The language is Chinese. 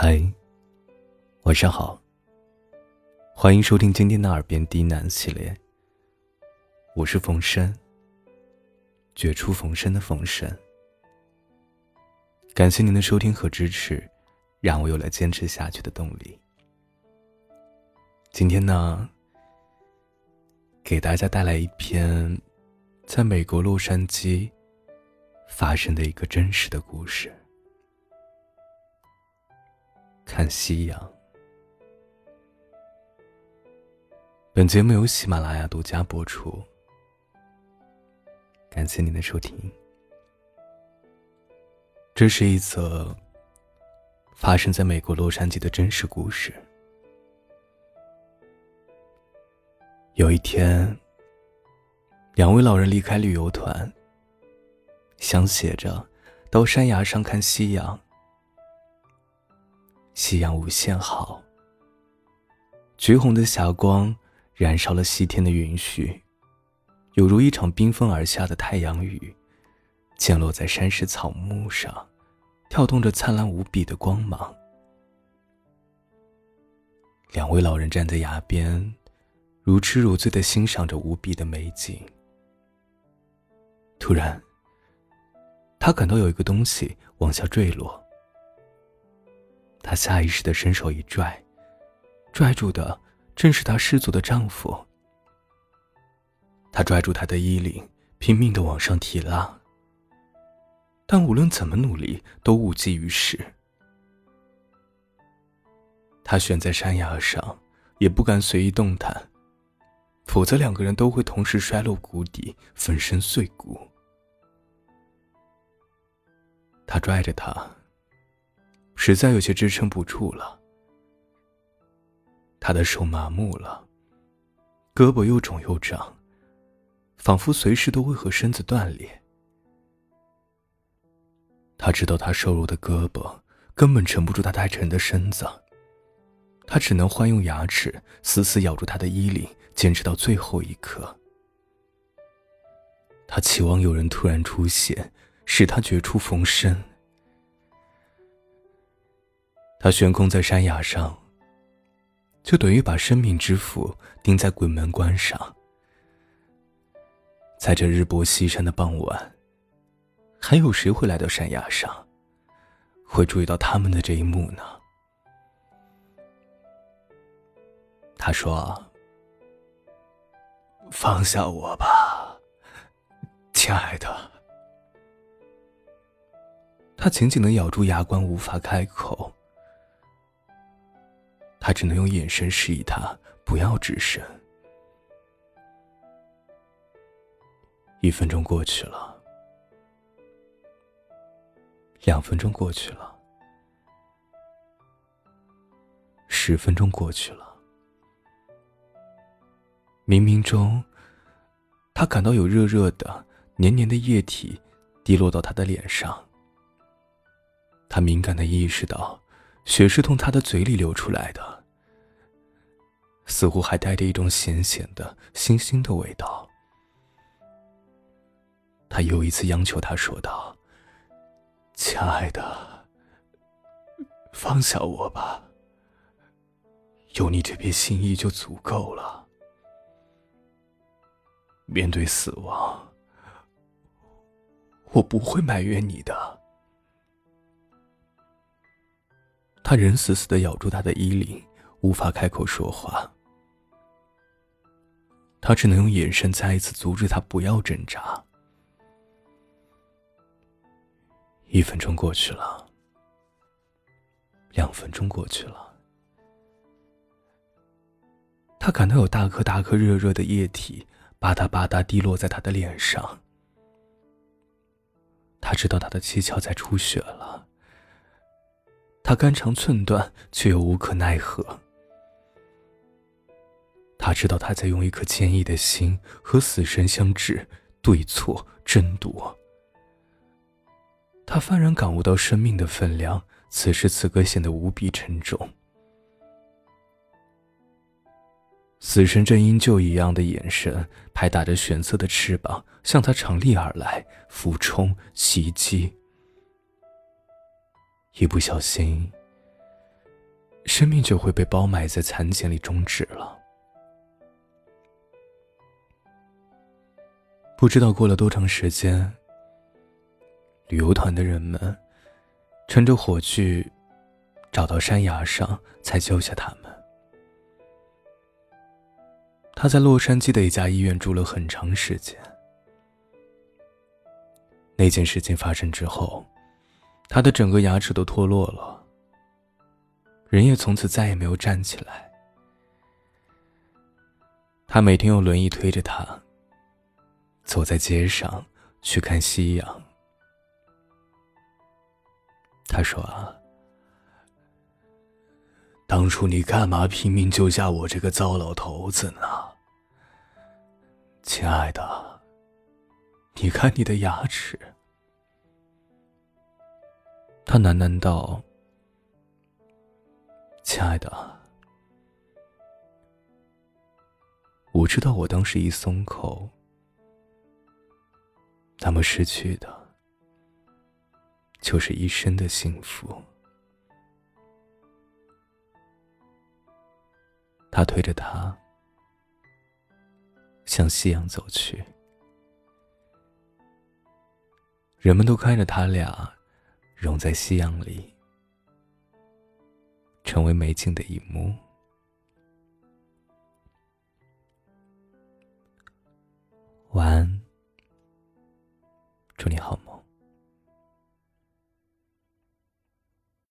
嗨，晚上好。欢迎收听今天的耳边低喃系列。我是冯生，绝处逢生的冯生。感谢您的收听和支持，让我有了坚持下去的动力。今天呢，给大家带来一篇在美国洛杉矶发生的一个真实的故事。看夕阳。本节目由喜马拉雅独家播出。感谢您的收听。这是一则发生在美国洛杉矶的真实故事。有一天，两位老人离开旅游团，想写着到山崖上看夕阳。夕阳无限好，橘红的霞光燃烧了西天的云絮，犹如一场缤纷而下的太阳雨，溅落在山石草木上，跳动着灿烂无比的光芒。两位老人站在崖边，如痴如醉的欣赏着无比的美景。突然，他感到有一个东西往下坠落。他下意识的伸手一拽，拽住的正是她失足的丈夫。他拽住她的衣领，拼命的往上提拉，但无论怎么努力都无济于事。他悬在山崖上，也不敢随意动弹，否则两个人都会同时摔落谷底，粉身碎骨。他拽着她。实在有些支撑不住了，他的手麻木了，胳膊又肿又胀，仿佛随时都会和身子断裂。他知道他瘦弱的胳膊根本撑不住他太沉的身子，他只能换用牙齿死死咬住他的衣领，坚持到最后一刻。他期望有人突然出现，使他绝处逢生。他悬空在山崖上，就等于把生命之斧钉在鬼门关上。在这日薄西山的傍晚，还有谁会来到山崖上，会注意到他们的这一幕呢？他说：“放下我吧，亲爱的。”他紧紧的咬住牙关，无法开口。他只能用眼神示意他不要吱声。一分钟过去了，两分钟过去了，十分钟过去了。冥冥中，他感到有热热的、黏黏的液体滴落到他的脸上。他敏感的意识到，血是从他的嘴里流出来的。似乎还带着一种咸咸的、腥腥的味道。他又一次央求他说道：“亲爱的，放下我吧。有你这片心意就足够了。面对死亡，我不会埋怨你的。”他仍死死的咬住他的衣领，无法开口说话。他只能用眼神再一次阻止他不要挣扎。一分钟过去了，两分钟过去了，他感到有大颗大颗热热的液体吧嗒吧嗒滴落在他的脸上。他知道他的七窍在出血了，他肝肠寸断，却又无可奈何。他知道他在用一颗坚毅的心和死神相峙，对错争夺。他幡然感悟到生命的分量，此时此刻显得无比沉重。死神正鹰救一样的眼神，拍打着玄色的翅膀，向他长立而来，俯冲袭击。一不小心，生命就会被包埋在残茧里终止了。不知道过了多长时间，旅游团的人们乘着火炬找到山崖上，才救下他们。他在洛杉矶的一家医院住了很长时间。那件事情发生之后，他的整个牙齿都脱落了，人也从此再也没有站起来。他每天用轮椅推着他，走在街上去看夕阳。他说：“啊，当初你干嘛拼命救下我这个糟老头子呢？亲爱的，你看你的牙齿。”他喃喃道：“亲爱的，我知道我当时一松口，那么失去的就是一生的幸福。”他推着他向夕阳走去，人们都看着他俩。融在夕阳里，成为美景的一幕。